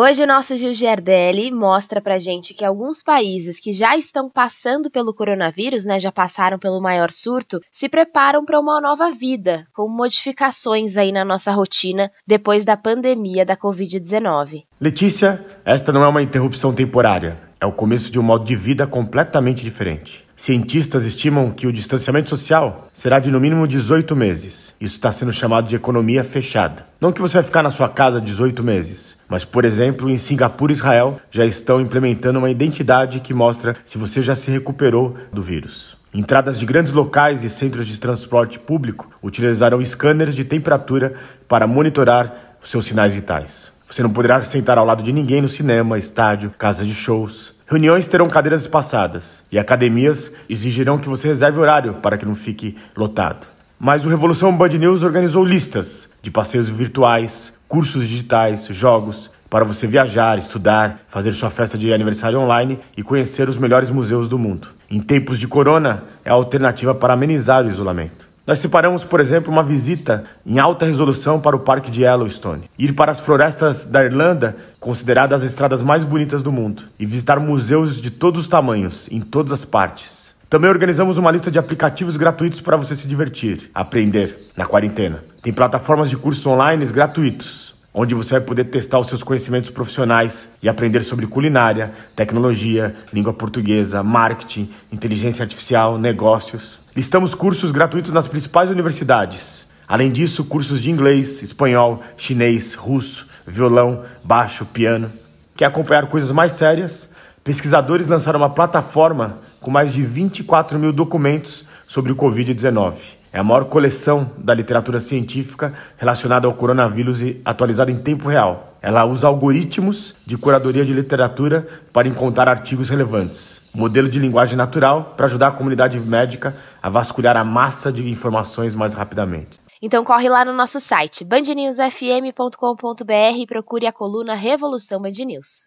Hoje o nosso Gil Giardelli mostra pra gente que alguns países que já estão passando pelo coronavírus, né, já passaram pelo maior surto, se preparam para uma nova vida, com modificações aí na nossa rotina depois da pandemia da Covid-19. Letícia, esta não é uma interrupção temporária, é o começo de um modo de vida completamente diferente. Cientistas estimam que o distanciamento social será de no mínimo 18 meses. Isso está sendo chamado de economia fechada. Não que você vai ficar na sua casa 18 meses, mas, por exemplo, em Singapura e Israel já estão implementando uma identidade que mostra se você já se recuperou do vírus. Entradas de grandes locais e centros de transporte público utilizarão scanners de temperatura para monitorar os seus sinais vitais. Você não poderá sentar ao lado de ninguém no cinema, estádio, casa de shows. Reuniões terão cadeiras espaçadas e academias exigirão que você reserve horário para que não fique lotado. Mas o Revolução Band News organizou listas de passeios virtuais, cursos digitais, jogos para você viajar, estudar, fazer sua festa de aniversário online e conhecer os melhores museus do mundo. Em tempos de corona, é a alternativa para amenizar o isolamento. Nós separamos, por exemplo, uma visita em alta resolução para o Parque de Yellowstone, ir para as florestas da Irlanda, consideradas as estradas mais bonitas do mundo, e visitar museus de todos os tamanhos, em todas as partes. Também organizamos uma lista de aplicativos gratuitos para você se divertir, aprender na quarentena. Tem plataformas de cursos online gratuitos, onde você vai poder testar os seus conhecimentos profissionais e aprender sobre culinária, tecnologia, língua portuguesa, marketing, inteligência artificial, negócios. Listamos cursos gratuitos nas principais universidades. Além disso, cursos de inglês, espanhol, chinês, russo, violão, baixo, piano. Quer acompanhar coisas mais sérias? Pesquisadores lançaram uma plataforma com mais de 24 mil documentos sobre o Covid-19. É a maior coleção da literatura científica relacionada ao coronavírus e atualizada em tempo real. Ela usa algoritmos de curadoria de literatura para encontrar artigos relevantes. Modelo de linguagem natural para ajudar a comunidade médica a vasculhar a massa de informações mais rapidamente. Então corre lá no nosso site bandnewsfm.com.br e procure a coluna Revolução Band News.